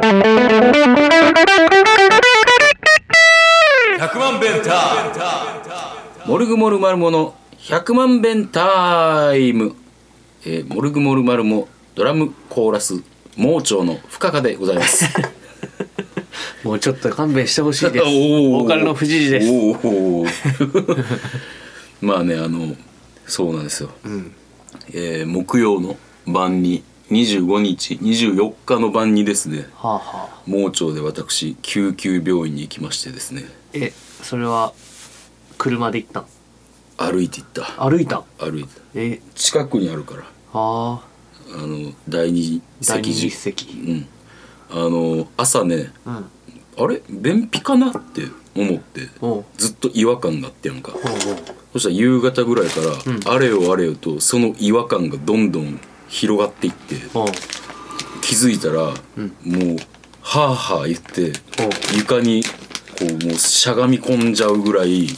100万弁タモルグモルマルモの100万弁タイム、えーモルグモルマルモドラムコーラス盲腸の深川でございます もうちょっと勘弁してほしいです。ボーカルの藤次です。まあねあのそうなんですよ、うん。えー木曜の晩に25日24日の晩にですねはあはあ。盲腸で私救急病院に行きましてですね。え、それは車で行ったん歩いて行った。歩いた？ん歩いて。え、近くにあるから。はあ。あの第二第二席次席。うん。あの朝ねうん。あれ？便秘かな？って思ってずっと違和感があってやんか。そしたら夕方ぐらいから、ん。あれよあれよとその違和感がどんどん広がっていって気づいたら、うん。もうはあはあ言って床にこうもうしゃがみ込んじゃうぐらい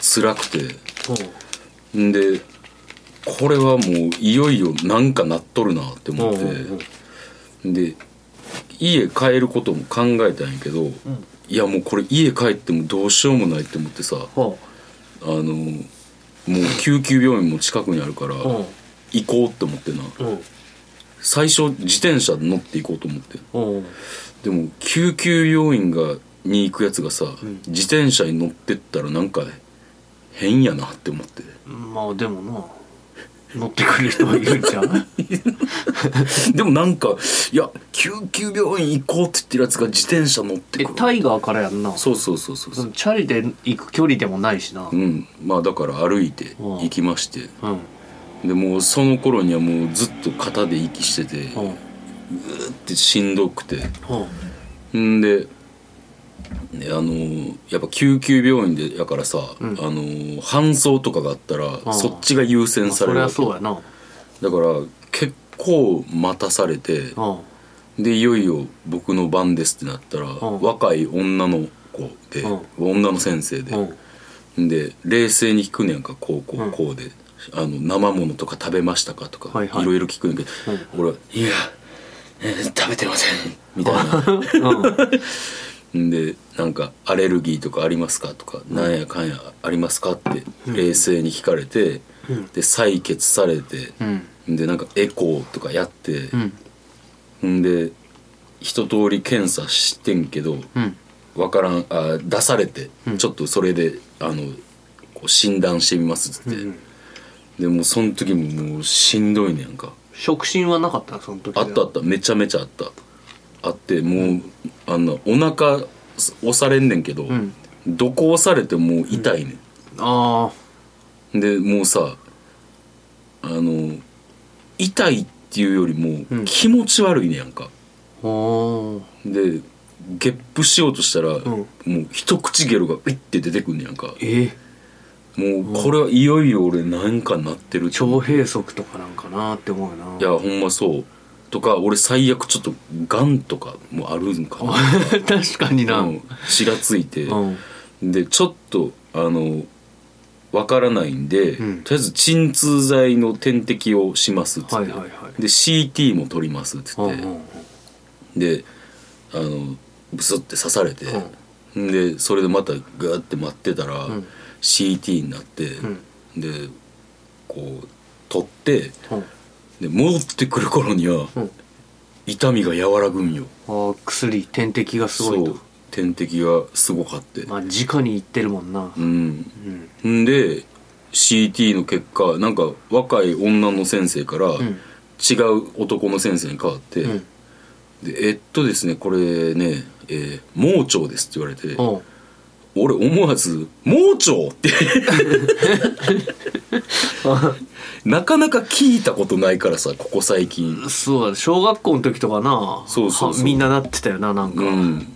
辛くて。ん。でこれはもういよいよなんかなっとるなって思って、で家帰ることも考えたんやけど、いやもうこれ家帰ってもどうしようもないって思ってさあのもう救急病院も近くにあるから行こうって思ってな最初自転車で乗って行こうと思ってでも救急病院がに行くやつがさ、自転車に乗ってったらなんか変やなって思って。まあでもな。乗ってくる人はいるんじゃん でもなんかいや救急病院行こうって言ってるやつが自転車乗ってえくる。タイガーからやんな。そうそうそうそう。チャリで行く距離でもないしな。うん。まあだから歩いて行きまして。うんでもうその頃にはもうずっと肩で息してておううーってしんどくて。ん。でねあのーやっぱ救急病院でやからさ、ん。あのー搬送とかがあったらあそっちが優先されるわけ。そうやな。だから結構待たされておうでいよいよ僕の番ですってなったらん。若い女の子でう女の先生で。おうで冷静に聞くねやんかこうこうん。うこうであの生ものとか食べましたかとかはいはい。いろいろ聞くんだけど俺は「いや、えー食べてません」みたいな。うん。でなんか「アレルギーとかありますか?」とか「なんやかんやありますか?」って冷静に聞かれて、うん。で採血されて、うん。でなんかエコーとかやってう、ん。んで一通り検査してんけどうん。わからんあ出されて、うん。ちょっとそれであのこう診断してみますっつって、うんでもうその時ももうしんどいねやんか。触診はなかったその時あったあった。めちゃめちゃあった。あってもう、あんなお腹押されんねんけど、ん。どこ押されても痛いねああん、でもうさあの痛いっていうよりもうん。気持ち悪いねやんか、でゲップしようとしたら、ん。もう一口ゲロがピッて出てくんねやんか。えもうこれはいよいよ俺なんかなってる。って腸閉塞とかなんかなって思うよな。いやほんまそう。とか俺最悪ちょっとがんとかもあるんかな。確かにな。う血がついて、うん。でちょっとあのわからないんで、うん。とりあえず鎮痛剤の点滴をしますっつって、はいはいはい。で CT も取りますっつって、うんうんうん。であのブスって刺されて、でそれでまたガーって待ってたら、ん CT になって、ん。でこう取ってうん。で戻ってくる頃には、うん。痛みが和らぐんよ。あー薬点滴がすごいと。点滴がすごかって、まあ直にいってるもんな。うん。うん。んで CT の結果なんか若い女の先生からん。違う男の先生に変わって、うん。でえっとですねこれね、えー盲腸です」って言われて俺思わず「盲腸?」って。なかなか聞いたことないからさここ最近。そうだ小学校の時とかな。そうそうそう。はみんななってたよななんか。うん。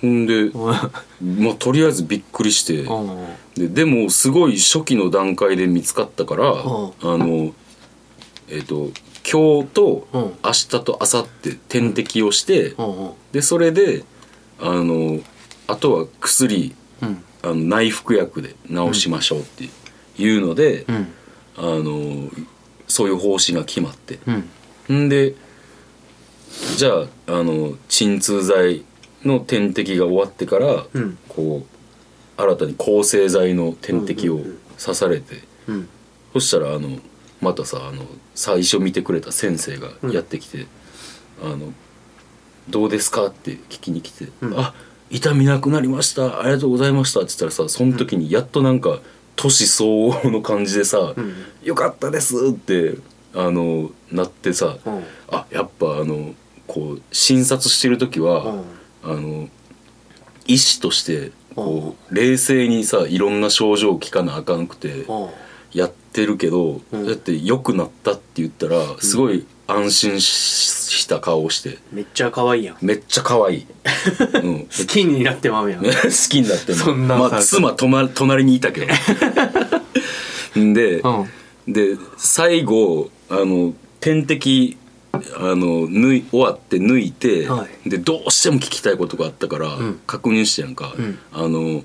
ほんでうん まあとりあえずびっくりして。うん。ででもすごい初期の段階で見つかったから、ん。あのえっ、と今日とうん。明日と明後日点滴をして、でそれであのあとは薬うんあの内服薬で治しましょうっていうので、うん。あのそういう方針が決まって。うん。んでじゃああの鎮痛剤の点滴が終わってから、うん。こう新たに抗生剤の点滴を刺されて、うん。そしたらあのまたさあの最初見てくれた先生がやってきて「あのどうですか?」って聞きに来て「うん。あ痛みなくなりました。ありがとうございました」って言ったらさその時にやっとなんか年相応の感じでさ「うん。よかったです」ってあのなってさ、うん。あやっぱあのこう診察してる時は、あの医師としてこう冷静にさいろんな症状を聞かなあかんくてうん。やってるけど、うん。だって良くなったって言ったらすごい安心しした顔をして。めっちゃ可愛いやん。めっちゃ可愛い、うん、好きになってまうやん。好きになってそんなまあさ妻とま隣にいたけど。ん で、うん。で最後あの点滴あの縫い終わって抜いて、はでどうしても聞きたいことがあったから、ん。確認してやんか、ん。あの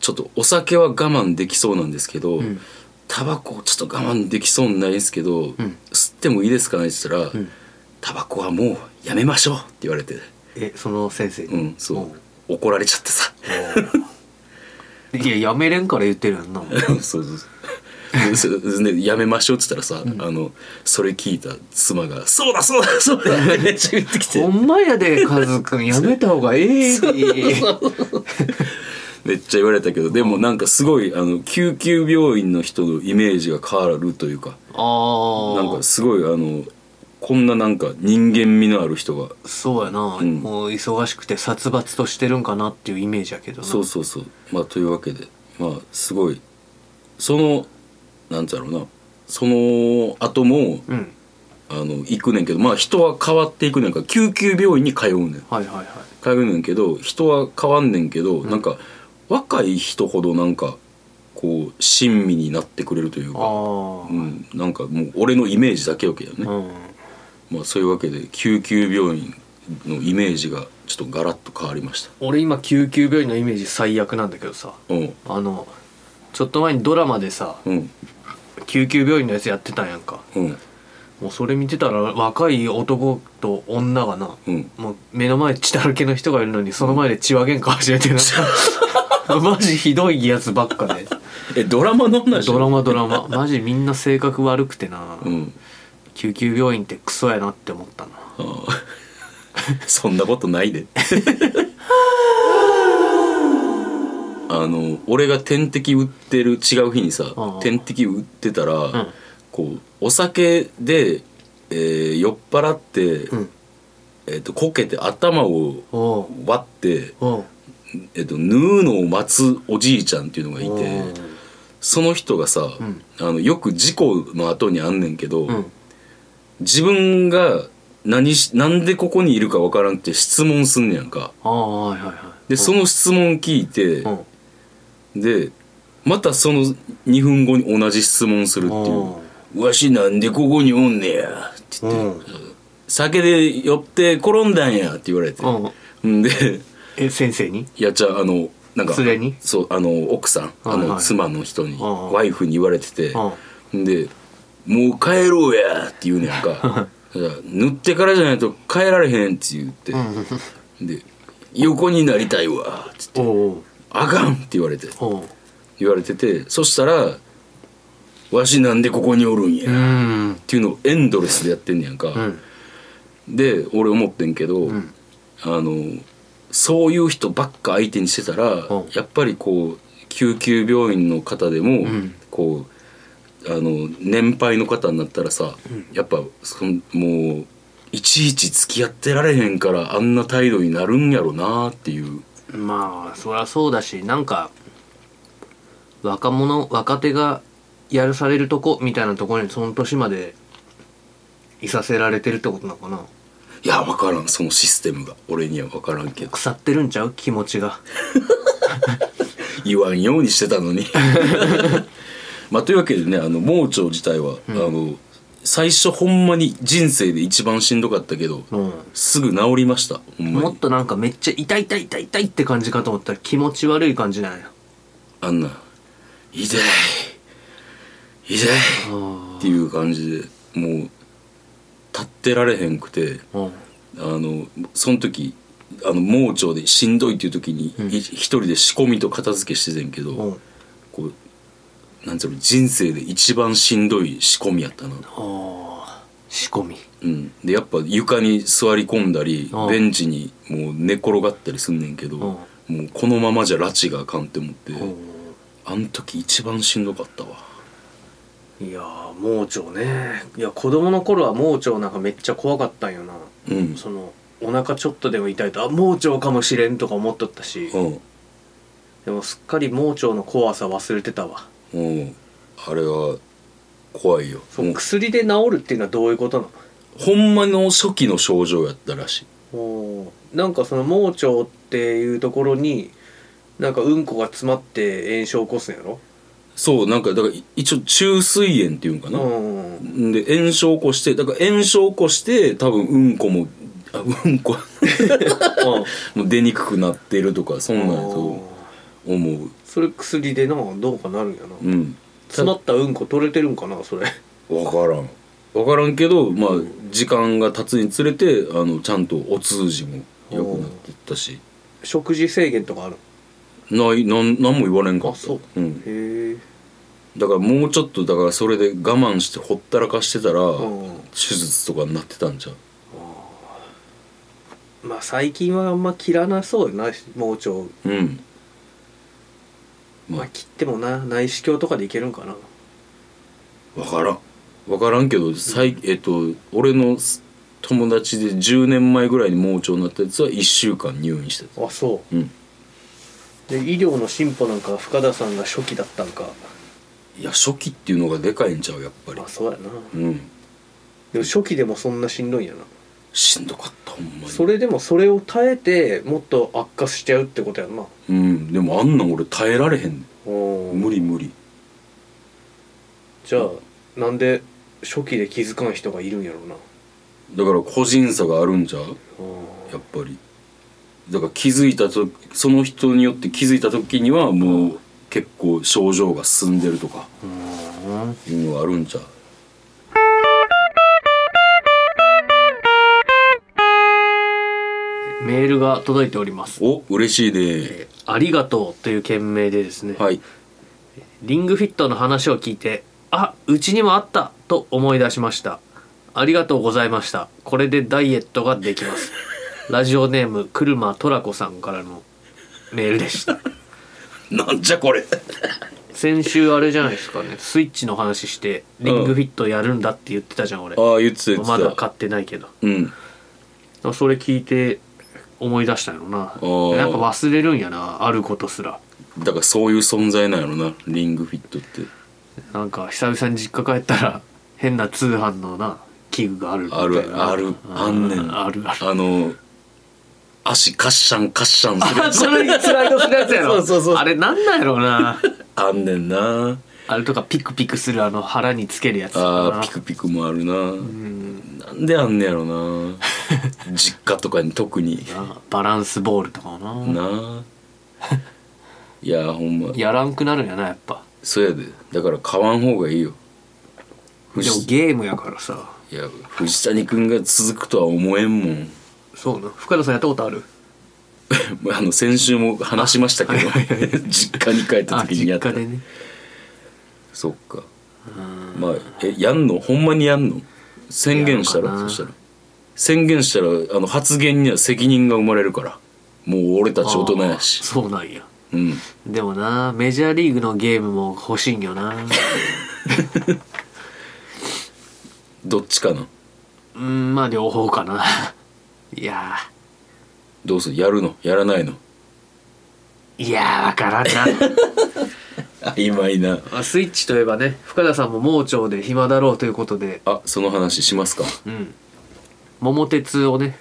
ちょっとお酒は我慢できそうなんですけど、んタバコちょっと我慢できそうにないですけど、ん。吸ってもいいですかねって言ったら、ん。タバコはもうやめましょうって言われて。えその先生に？うんそう、怒られちゃってさ。うんいややめれんから言ってるやんな。そうそうそう。でそでやめましょうっつったらさ、あのそれ聞いた妻が「そうだそうだそうだ!」ってめっちゃ言ってきて。ほんまやでカズくんやめた方がええ。でめっちゃ言われたけどでもなんかすごいあの救急病院の人のイメージが変わるというかああなんかすごいあのこんななんか人間味のある人がそうやな、ん。もう忙しくて殺伐としてるんかなっていうイメージやけどな。そうそうそう。まあというわけでまあすごいそのなんつうやろうな。その後もうん。あの行くねんけどまあ人は変わっていくねんか。ら救急病院に通うねん。はいはいはい。通うねんけど人は変わんねんけど、なんか若い人ほどなんかこう親身になってくれるというか、あうん、なんかもう俺のイメージだけやけどね、あうん。まあそういうわけで救急病院のイメージがちょっとガラッと変わりました。俺今救急病院のイメージ最悪なんだけどさうん。あのちょっと前にドラマでさうん。救急病院のやつやってたんやんか。うんもうそれ見てたら若い男と女がな、うん。もう目の前血だらけの人がいるのにその前で血は喧嘩始めてな。マジひどいやつばっかで。えドラマの話？ドラマドラマ。マジみんな性格悪くてな、うん。救急病院ってクソやなって思ったな。ああ。そんなことないで。あの俺が点滴打ってる違う日にさ点滴打ってたら、んこうお酒で、えー酔っ払って、うん。えー、とこけて頭を割って、えー、と縫うのを待つおじいちゃんっていうのがいてその人がさ、ん。あのよく事故の後にあんねんけど、うん。自分が何しなんでここにいるかわからんって質問すんねやんか。はいはいはい。でその質問聞いてうん。でまたその2分後に同じ質問するっていう「わしなんでここにおんねや」ってう言って。ん「酒で酔って転んだんや」って言われて。うん。ん。でえ先生に？いやじゃああのなんか連れに？そうあの奥さん。あはいはい。の妻の人に。うんうんワイフに言われてて。うんで「もう帰ろうや」って言うねやんか。だから塗ってからじゃないと帰られへんって言って。で「横になりたいわ」って。おうおう「あかん」って言われて。おう。言われてて。そしたら「わしなんでここにおるんや」うっんていうのをエンドレスでやってんねやんか、うん。で俺思ってんけど、ん。あのそういう人ばっか相手にしてたら、う。んやっぱりこう救急病院の方でも、ん。こうあの年配の方になったらさ、やっぱそんもういちいち付き合ってられへんからあんな態度になるんやろなっていう。まあそりゃそうだしなんか若者若手がやるされるとこみたいなところにその年までいさせられてるってことなのかな？いや分からん。そのシステムが。俺には分からんけど。腐ってるんちゃう？気持ちが。言わんようにしてたのに。まあというわけでねあの盲腸自体は、あの最初ほんまに人生で一番しんどかったけど、うん。すぐ治りました。もっとなんかめっちゃ痛い痛い痛い痛いって感じかと思ったら気持ち悪い感じなんや。あんな「痛い痛い」あっていう感じでもう立ってられへんくてあのその時あの盲腸でしんどいっていう時に、い一人で仕込みと片付けしててんけど、うん。こうなんつうの人生で一番しんどい仕込みやったな、仕込み。うん、でやっぱ床に座り込んだりうん。ベンチにもう寝転がったりすんねんけど、もうこのままじゃ拉致があかんって思って、あん時一番しんどかったわいやー盲腸ね。いや子供の頃は盲腸なんかめっちゃ怖かったんよな。うん。そのお腹ちょっとでも痛いとあ盲腸かもしれんとか思っとったし。うん。でもすっかり盲腸の怖さ忘れてたわ。うん。あれは怖いよ。そう薬で治るっていうのはどういうことなの？ほんまの初期の症状やったらしい。おー。なんかその盲腸っていうところになんかうんこが詰まって炎症を起こすんやろ？そうなんかだからい一応虫垂炎っていうんかな、うん。で炎症を起こしてだから炎症を起こして多分うんこもあうんこ。もう出にくくなってるとかそんなんやと思う。それ薬でなどうかなるんやな。うん。詰まったうんこ取れてるんかなそれ。分からん。分からんけどまあ時間が経つにつれてあのちゃんとお通じも良くなっていったし。食事制限とかある？ないなん何も言われんかった。あそう。うん、へえ。だからもうちょっとだからそれで我慢してほったらかしてたらうん。手術とかになってたんじゃんまあ最近はあんま切らなそうよな盲腸。うん。まあ切ってもな内視鏡とかでいけるんかな。分からん。分からんけど最えっと俺の友達で10年前ぐらいに盲腸になったやつは1週間入院してた。あそう。うんで医療の進歩なんか深田さんが初期だったんか。いや初期っていうのがでかいんちゃうやっぱり。まあそうやな。うん。でも初期でもそんなしんどいんやな。しんどかったほんまに。それでもそれを耐えてもっと悪化しちゃうってことやんな。うん。でもあんなん俺耐えられへん。ねおん無理無理。じゃあなんで初期で気づかん人がいるんやろうな。だから個人差があるんじゃう？やっぱりだから気づいたとその人によって気づいた時にはもう結構症状が進んでるとかいうのがあるんじゃう？メールが届いております。お嬉しいね「ありがとう」という件名でですね、はい。リングフィットの話を聞いてあうちにもあったと思い出しました。ありがとうございました。これでダイエットができますラジオネーム車トラコさんからのメールでした。なんじゃこれ。先週あれじゃないですかね。スイッチの話してリングフィットやるんだって言ってたじゃん俺。ああ言ってたまだ買ってないけど。うん。それ聞いて思い出したよな。ー。なんか忘れるんやなあることすら。だからそういう存在なんやろなリングフィットって。なんか久々に実家帰ったら変な通販のな器具があるみたいな。あるあるあんねんあるある。あの足カッシャンカッシャンするやあつそれスライドするやつやろ。そうそうそう。あれなんなんやろうな。あんねんな。あれとかピクピクするあの腹につけるやつとかな。あーピクピクもあるな。なんであんねやろな。実家とかに特に。なバランスボールとかもな。な。あいやほんま。やらんくなるんやなやっぱ。そうやで。だから買わん方がいいよ。でも藤ゲームやからさ。いや藤谷君が続くとは思えんもんそうな。深田さんやったことある？あの先週も話しましたけど 実家に帰ったあ時にやった。実家でね。そっか。まあえやんの？ほんまにやんの？宣言したらそしたら。宣言したらあの発言には責任が生まれるから。もう俺たち大人やし。そうなんや。うん。でもなメジャーリーグのゲームも欲しいんよな。どっちかな？うんまあ両方かないや。どうする？やるの？やらないの？ーいやーわからん 曖昧な。なあスイッチといえばね深田さんも盲腸で暇だろうということで。あその話しますか？うん。桃鉄をね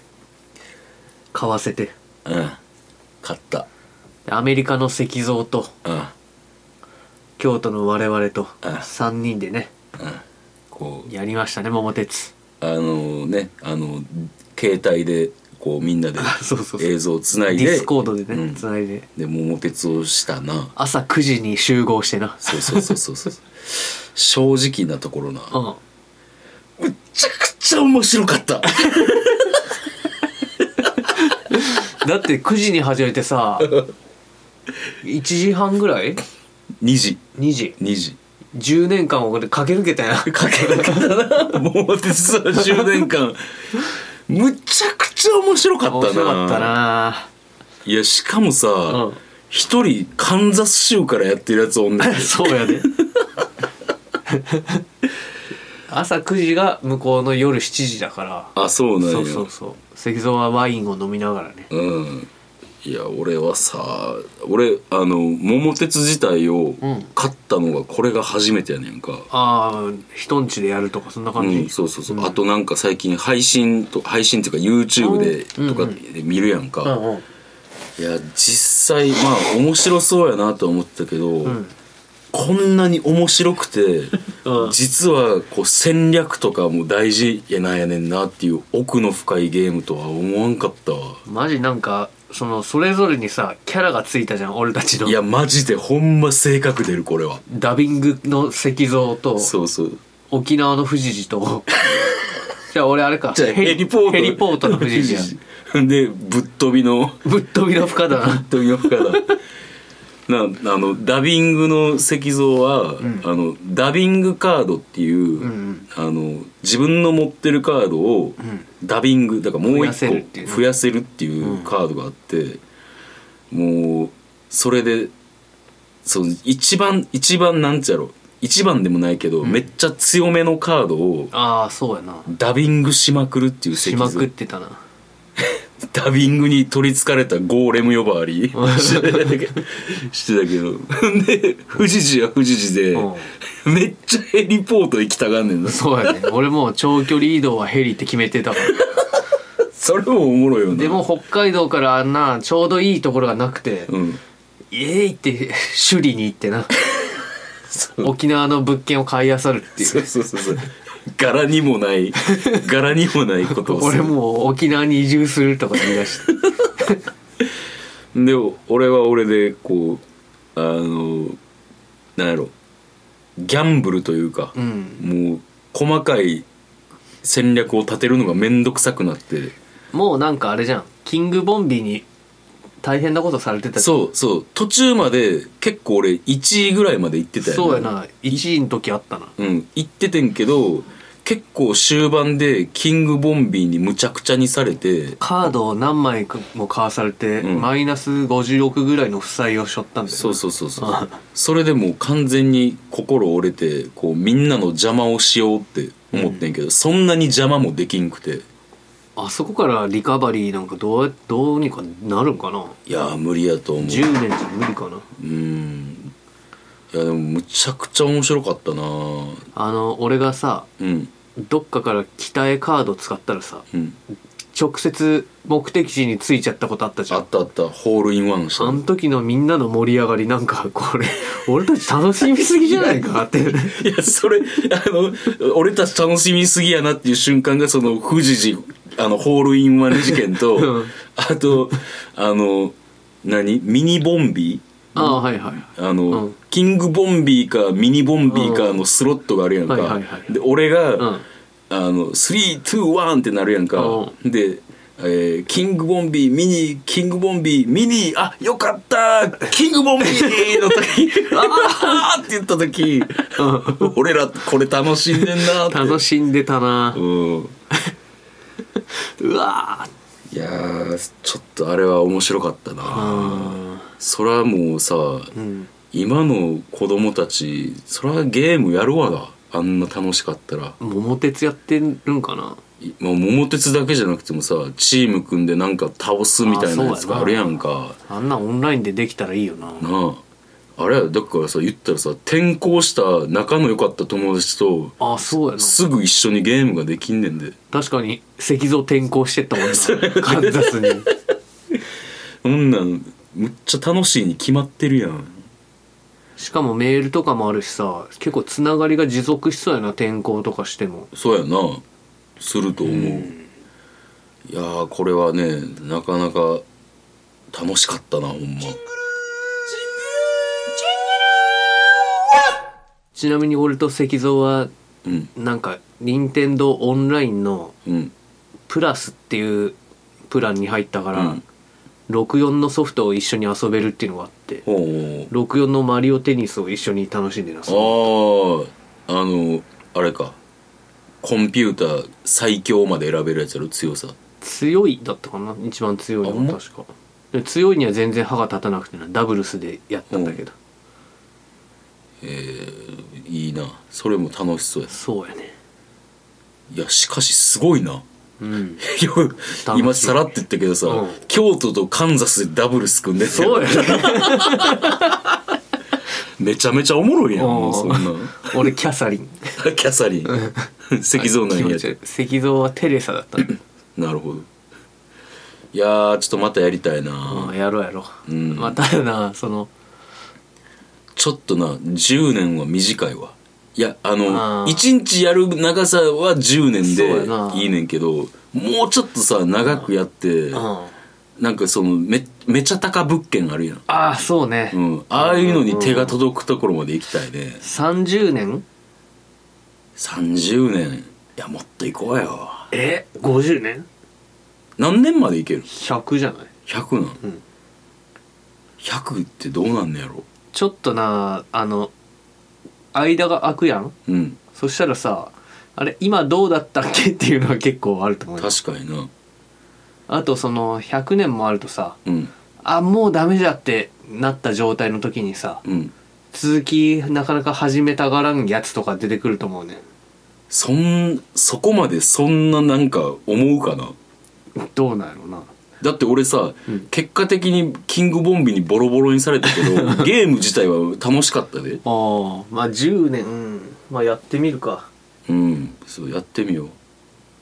買わせて。うん。買った。でアメリカの石像とうん。京都の我々とあ3人でねうん。こう。やりましたね桃鉄。あのねあの携帯でこうみんなで映像をつないで。ディスコードでね、うん。つないで。で桃鉄をしたな。朝9時に集合してな。そうそうそうそうそう。正直なところな。うん。むちゃくちゃ面白かった。だって9時に始めてさ1時半ぐらい？2時 ?2 時。2時。10年間俺駆け抜けたやん。かけなかったな。桃鉄は10年間むちゃくちゃ面白かったな。面白かったな。いやしかもさうん。一、人カンザス州からやってるやつおんねん。そうやで。朝9時が向こうの夜7時だから。あそうなんや。そうそうそう。石像はワインを飲みながらね。うんいや俺はさ俺あの桃鉄自体をん。買ったのがこれが初めてやねんか、ああ人んちでやるとかそんな感じ、うん、そうそうそう、あとなんか最近配信と配信っていうか YouTube でとかで見るやんか、うんうん。いや実際まあ面白そうやなとは思ってたけど、ん。こんなに面白くて、うん。実はこう戦略とかも大事やなんやねんなっていう奥の深いゲームとは思わんかったわ。マジなんかそのそれぞれにさキャラがついたじゃん俺たちの。いやマジでほんま性格出るこれは。ダビングの石像とそうそう。沖縄の富士寺と。じゃあ俺あれかじゃあヘリポート。ヘリポートの富士寺 でぶっ飛びの。ぶっ飛びの深だな飛びの深だなあのダビングの石像は、あのダビングカードっていう、んあの自分の持ってるカードを、ダビングだからもう一個増やせるっていうカードがあって、もうそれでそう一番一番なんちゃろ。一番でもないけど、めっちゃ強めのカードをああそうやな。ダビングしまくるっていう石像。しまくってたな ダビングに取りつかれたゴーレム呼ばわり？してたけど。で富士寺は富士寺でめっちゃヘリポート行きたがんねんな。そうやね。俺もう長距離移動はヘリって決めてたから それもおもろいよな。でも北海道からあんなちょうどいいところがなくて、うん。イエーイって首里に行ってな。沖縄の物件を買い漁るっていそううそうそうそう柄にもない 柄にもないことをす俺るもう沖縄に移住するとか言い出して。で俺は俺でこうあのなんやろ。ギャンブルというか、うん。もう細かい戦略を立てるのが面倒くさくなって。もうなんかあれじゃん。キングボンビーに大変なことされてたそうそう。途中まで結構俺1位ぐらいまで行ってたよそうやな。1位の時あったな。うん。行っててんけど結構終盤でキングボンビーにむちゃくちゃにされて。カードを何枚も買わされて、うん。マイナス56ぐらいの負債を背負ったんだよなそうそうそうそう。あ それでもう完全に心折れてこうみんなの邪魔をしようって思ってんけど、そんなに邪魔もできんくてあそこからリカバリーなんかどうやどうにかなるんかな？いやー無理やと思う。10年じゃ無理かな。うん。いやでもむちゃくちゃ面白かったな。あの俺がさうん。どっかから北へカード使ったらさうん。直接目的地に着いちゃったことあったじゃん。あったあった。ホールインワンした。あの時のみんなの盛り上がりなんかこれ俺たち楽しみすぎじゃないかって。いやそれあの俺たち楽しみすぎやなっていう瞬間がその富士寺あのホールインワン事件と、うん。あとあの何？ミニボンビー？ああはいはい。あの、うん。キングボンビーかミニボンビーかのスロットがあるやんか、はいはいはい。で俺が、うん。あの321ってなるやんか、で、えーキングボンビーミニキングボンビーミニあよかったキングボンビーの時。あー。って言った時。俺らこれ楽しんでんなって。楽しんでたなうんうわいやーちょっとあれは面白かったな。ーそらもうさ、うん。今の子供たちそらゲームやるわな。あんな楽しかったら。桃鉄やってるんかな？いまあ桃鉄だけじゃなくてもさチーム組んでなんか倒すみたいなやつがあるやんか。あんなオンラインでできたらいいよな。なああれ？やだからさ言ったらさ転校した仲の良かった友達とあそうやな。すぐ一緒にゲームができんねんで。確かに石像転校してったもんな カンザスに。そんなんむっちゃ楽しいに決まってるやん。しかもメールとかもあるしさ結構つながりが持続しそうやな転校とかしても。そうやな。すると思う、いやーこれはねなかなか楽しかったなほんまちなみに俺と石像はうん。なんか任天堂オンラインのうん。プラスっていうプランに入ったから、うん。64のソフトを一緒に遊べるっていうのがあってほう。64のマリオテニスを一緒に楽しんでなあーあのあれか。コンピューター最強まで選べるやつやろ強さ。強いだったかな？一番強いのは確か。で強いには全然歯が立たなくてな。ダブルスでやったんだけど、いいな。それも楽しそうや。そうやね。いやしかしすごいな。うん。今さらって言ったけどさ、うん。京都とカンザスでダブルス組んでそうやね めちゃめちゃおもろいやんもうそんな。俺キャサリン。キャサリン。石像なんや石像はテレサだった。のなるほど。いやーちょっとまたやりたいな、うんやろうやろう、うん。まあただなそのちょっとな10年は短いわ。いやあのあー。1日やる長さは10年そうやな。でいいねんけどもうちょっとさ長くやってうん。なんかそのめめちゃ高物件あるやん、ああそうね、うん、ああいうのに手が届くところまで行きたいね。30年？30年。いやもっと行こうよ。え？50年？何年までいける？100じゃない？100なん、うん。100ってどうなんねやろ？ちょっとなあの間が空くやん？うん。そしたらさあれ今どうだったっけ？っていうのは結構あると思うよ。確かにな。あとその100年もあるとさうん。あもうダメじゃってなった状態の時にさうん。続きなかなか始めたがらんやつとか出てくると思うね。そんそこまでそんななんか思うかな？どうなんやろうなだって俺さ、うん。結果的にキングボンビにボロボロにされたけど ゲーム自体は楽しかったで。ああまあ10年うんまあやってみるか。うんそうやってみよ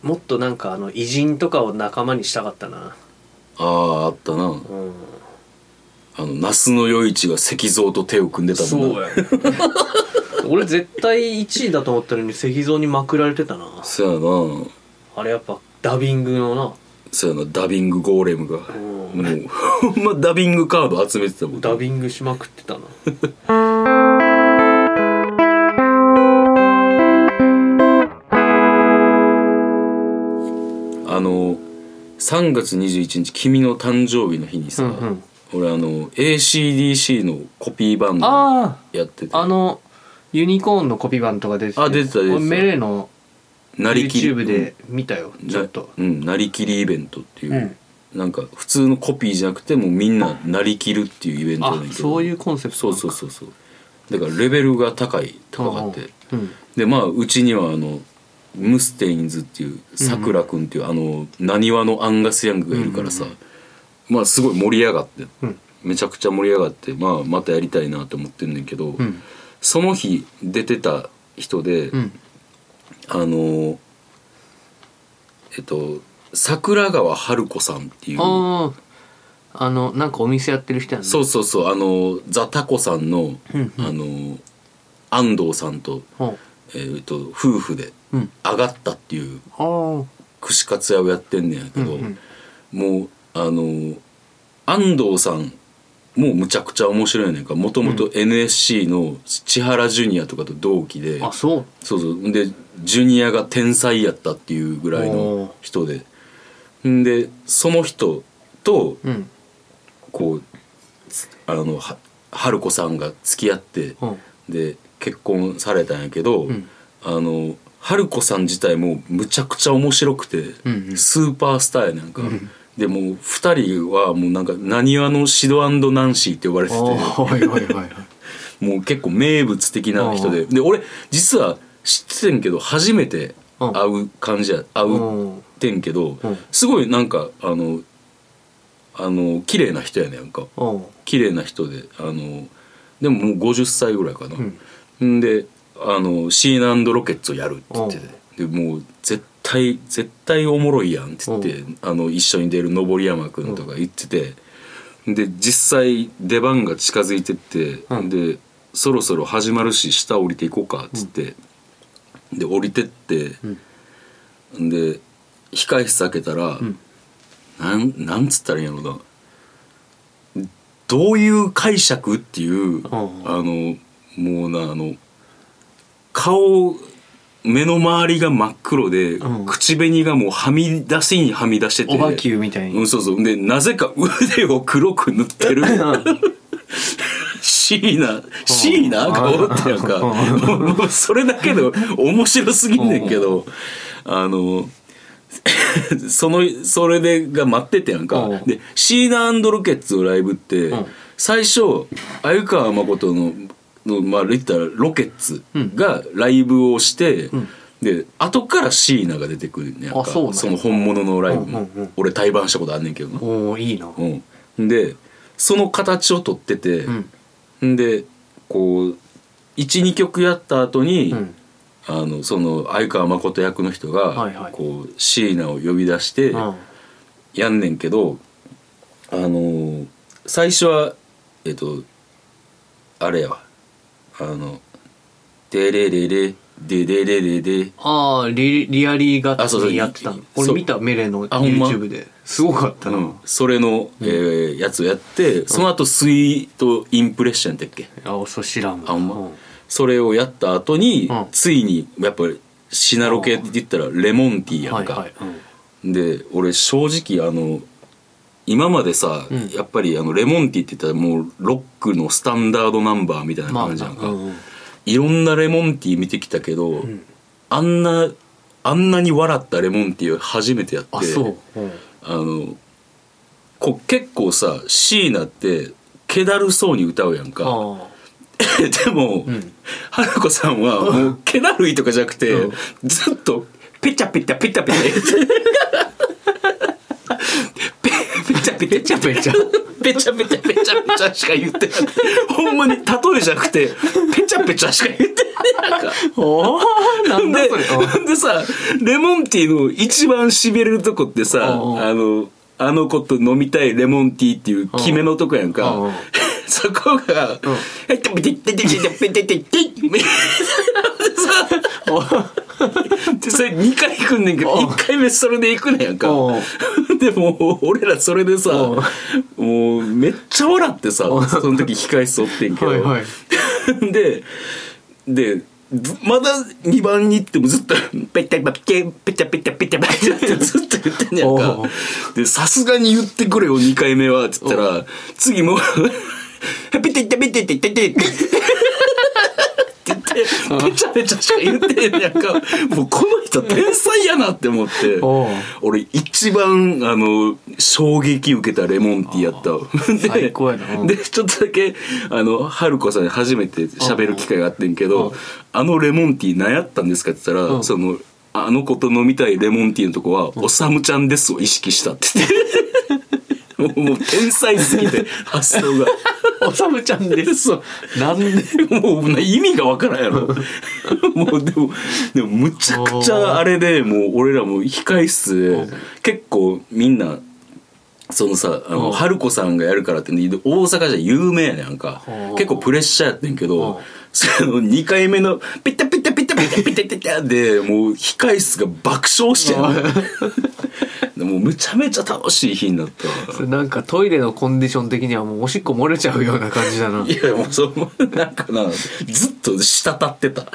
う。もっとなんかあの偉人とかを仲間にしたかったな。あああったな。うん。あの那須の与一が石像と手を組んでたもんうや。俺絶対1位だと思ったのに石像にまくられてたな。そうやな。あれやっぱダビングのなそうやなダビングゴーレムが。うんもうほんまダビングカード集めてたもん。ダビングしまくってたな。あの3月21日君の誕生日の日にさ、うんうん。俺あの ACDC のコピーバンドあやってて。ああのユニコーンのコピー版とか出てて。あ出てた出てた。俺メレのなりきり。YouTube で見たよちょっと。うんなりきりイベントっていう、うん。なんか普通のコピーじゃなくてもうみんななりきるっていうイベントやあねんけど。そういうコンセプトそうそうそうそう。だからレベルが高い高かってうん。でまあうちにはあのムステインズっていうさくらくんっていうあのなにわのアンガス・ヤングがいるからさ、まあすごい盛り上がって、うん。めちゃくちゃ盛り上がって、まあ、またやりたいなと思ってんねんけど、うん。その日出てた人で、うんあのえっと桜川春子さんっていうあああのなんかお店やってる人やんね。そうそうそう。あのザ・タコさんの、うんあの安藤さんと,、ほえーっと夫婦でううん。上がったっていう串カツ屋をやってんねんやけど、もうあの安藤さんもうむちゃくちゃ面白いねんか。もともと NSC の千原ジュニアとかと同期で、あそう。そうそう。でジュニアが天才やったっていうぐらいの人で。んでその人とうん。こうつあのは春子さんが付き合ってうん。で結婚されたんやけど、ん。あの春子さん自体もむちゃくちゃ面白くて、うんうん。スーパースターやなんか、でもう2人はもうなんかなにわのシドナンシーって呼ばれてて。もう結構名物的な人で。で俺実は知っててんけど初めて会う感じや会うってんけどうん。すごいなんかあのあの綺麗な人やねんか。うん。綺麗な人であのでももう50歳ぐらいかな、ん、であのシーナロケッツをやるって言ってて。でもう絶対絶対おもろいやんって言ってあの一緒に出る登山くんとか言ってて。で実際出番が近づいてって、うん。でそろそろ始まるし下降りていこうかっつって、で降りてって、で控室開けたら、ん。なんなんつったらいいんやろな。どういう解釈っていう、ん。あのもうなあの顔目の周りが真っ黒で、うん。口紅がもうはみ出しにはみ出してて。おばきゅうみたいに。うん、そうそう。でなぜか腕を黒く塗ってる 椎名椎名がおってやんかそれだけで面白すぎんねんけどあのそのそれでが待っててやんか。うん。でシーナロケッツのライブってん。最初鮎川誠ののまあ言ったらロケッツがライブをして、で後から椎名が出てくるんやんか。あその本物のライブも、うんうんうん。俺対バンしたことあんねんけどな。おおいいな。うん、でその形をとってて、ん、でこう12曲やった後に、うん。あのその相川誠役の人が、はいはい。こう椎名を呼び出してうん。やんねんけど、あのー最初はえっとあれやわ。あの「デレレレデレレレレああリリアリーガッあそうそうツにやってたの俺見たメレの YouTube で。すごかったな、うん、それの、えーやつをやってその後スイートインプレッションやったっけ？あそう知らんわ。あほんま？うん。それをやった後に、うん。ついにやっぱりシナロ系って言ったらレモンティーやんか、はいはい、うん。で俺正直あの今までさ、うん。やっぱりあのレモンティーって言ったらもうロックのスタンダードナンバーみたいなまあ感じやんか、うんうんいろんなレモンティー見てきたけど、ん。あんなあんなに笑ったレモンティー初めてやってあそう、うん。あのこ結構さ椎名って気だるそうに歌うやんか。あ でも、ん。花子さんは もう気だるいとかじゃなくて、うん。ずっとペチャペチャペチャペチャペチャペチャペチャ。ペチャペチャペチャペチャしか言ってなくてほんまに例えじゃなくてペチャペチャしか言ってない。なんか。おーなんだででさレモンティーの一番しびれるとこってさあのあの子と飲みたいレモンティーっていう決めのとこやんか。ん そこが「えっとペテッテテテテペテテテッ」みたいなさでそれ2回行くんねんけどうん。1回目それで行くねやんか。うん。でも俺らそれでさうん。もうめっちゃ笑ってさうん。その時控室おってんけど。はいはい。ででずまだ2番に行ってもずっと「ペッタペッペチャペチャペチャペチャ」ってずっと言ってんねやんかでさすがに言ってくれよ2回目はっつったら次もう「ペテテペテテテテテ」って言ってペチャペチャしか言ってへんねやんか。もうこの人天才やなって思って。俺一番あの衝撃受けたレモンティーやった 最高やな。うんでちょっとだけあの春子さんに初めて喋る機会があってんけど「あのレモンティー何やったんですか?」って言ったら、うん。そのあの子と飲みたいレモンティーのとこは「おさむちゃんです」を意識したって言ってもうもう天才すぎて 発想が。おさむちゃんです。そう。なんでもう意味がわからんやろ。もうでもでもむちゃくちゃあれでもう俺らも控室で結構みんなそのさあうん。の春子さんがやるからって、ね、大阪じゃ有名やねんか。うん。結構プレッシャーやってんけうん。どその2回目のピッタピッタピッタピッタピッタピッタでもう控え室が爆笑してんもうむちゃめちゃ楽しい日になったなんかトイレのコンディション的にはもうおしっこ漏れちゃうような感じだないやもうそうなんかなずっと滴ってた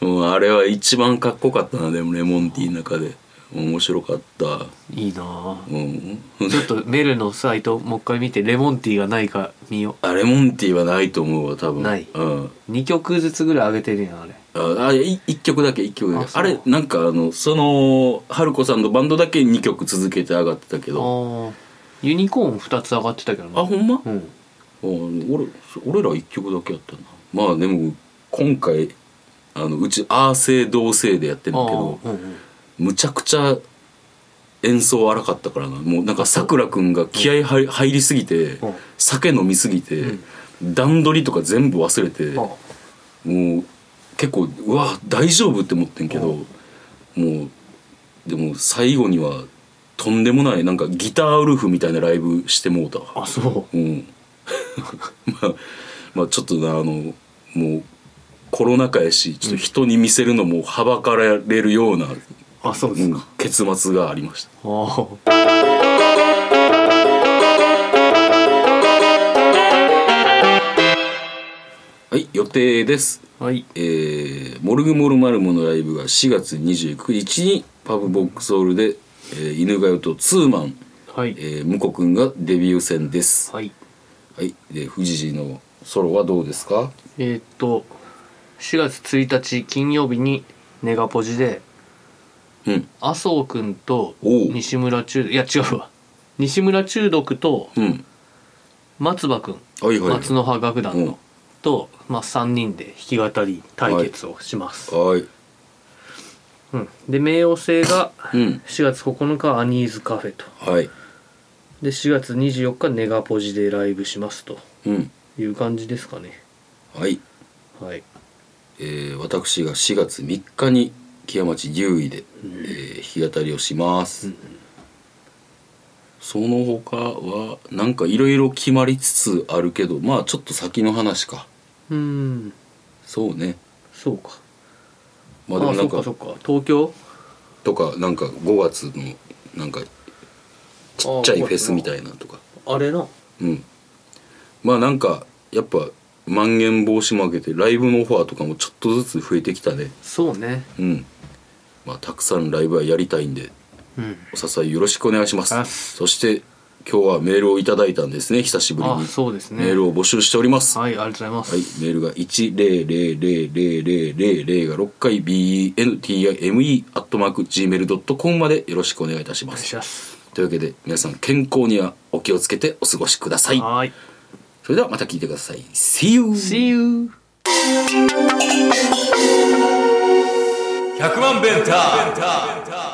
もうあれは一番かっこよかったなでもレモンティーの中で面白かった。いいな。あうん。ちょっとメルのサイトもう一回見てレモンティーがないか見よあレモンティーはないと思うわ多分。ない。うん。う2曲ずつぐらい上げてるやんあれ。ああい一曲だけ一曲だけ。あれなんかあのその春子さんのバンドだけ2曲続けて上がってたけど。ユニコーン2つ上がってたけどな。あほんま、うん。あ俺俺ら1曲だけやったな。まあでも今回あのうちアーセイ同性でやってんだけど。うんうんむちゃくちゃ演奏荒かったからな。もうなんかさくらくんが気合い入入りすぎてうん。酒飲みすぎて段取りとか全部忘れてあもう結構うわ大丈夫って思ってんけどもうでも最後にはとんでもないなんかギターウルフみたいなライブしてもうた。わあそう。うん。まあまあちょっとなあのもうコロナ禍やしちょっと人に見せるのもはばかられるような、あそうですか、うん、結末がありました。はい予定です。はい。えーモルグモルマルモのライブが4月29日にパブボックスホールで、えー犬飼とツーマン、はい。えー、くんがデビュー戦です。はい。はい。で富士寺のソロはどうですか？えーっと4月1日金曜日にネガポジでうん。麻生くんとおう。西村中いや違うわ。西村中毒とうん。松葉くんはいはい。松の葉楽団うん。のと、まあ、3人で弾き語り対決をします、はい。うん、で冥王星がうん。4月9日アニーズカフェと。はい。で4月24日ネガポジでライブしますと。うん。いう感じですかね。はい。はい。えー私が4月3日に木屋町牛医で、えー弾き語りをします、その他はなんかいろいろ決まりつつあるけどまあちょっと先の話か。うーん。そうね。そうか。まあでもなんか東京？とかなんか5月のなんかちっちゃいフェスみたいなのとか。あれな。うん。まあなんかやっぱまん延防止も明けてライブのオファーとかもちょっとずつ増えてきたね。そうね。うんまあたくさんライブはやりたいんでうん。お支えよろしくお願いします。そして今日はメールをいただいたんですね久しぶりに。あそうですね。メールを募集しております。はいありがとうございます、はい、メールが1000000が6回 bentime.gmail.com までよろしくお願いいたします。というわけで皆さん健康にはお気をつけてお過ごしください。はーい。それではまた聞いてください。See you! See you 100万弁ター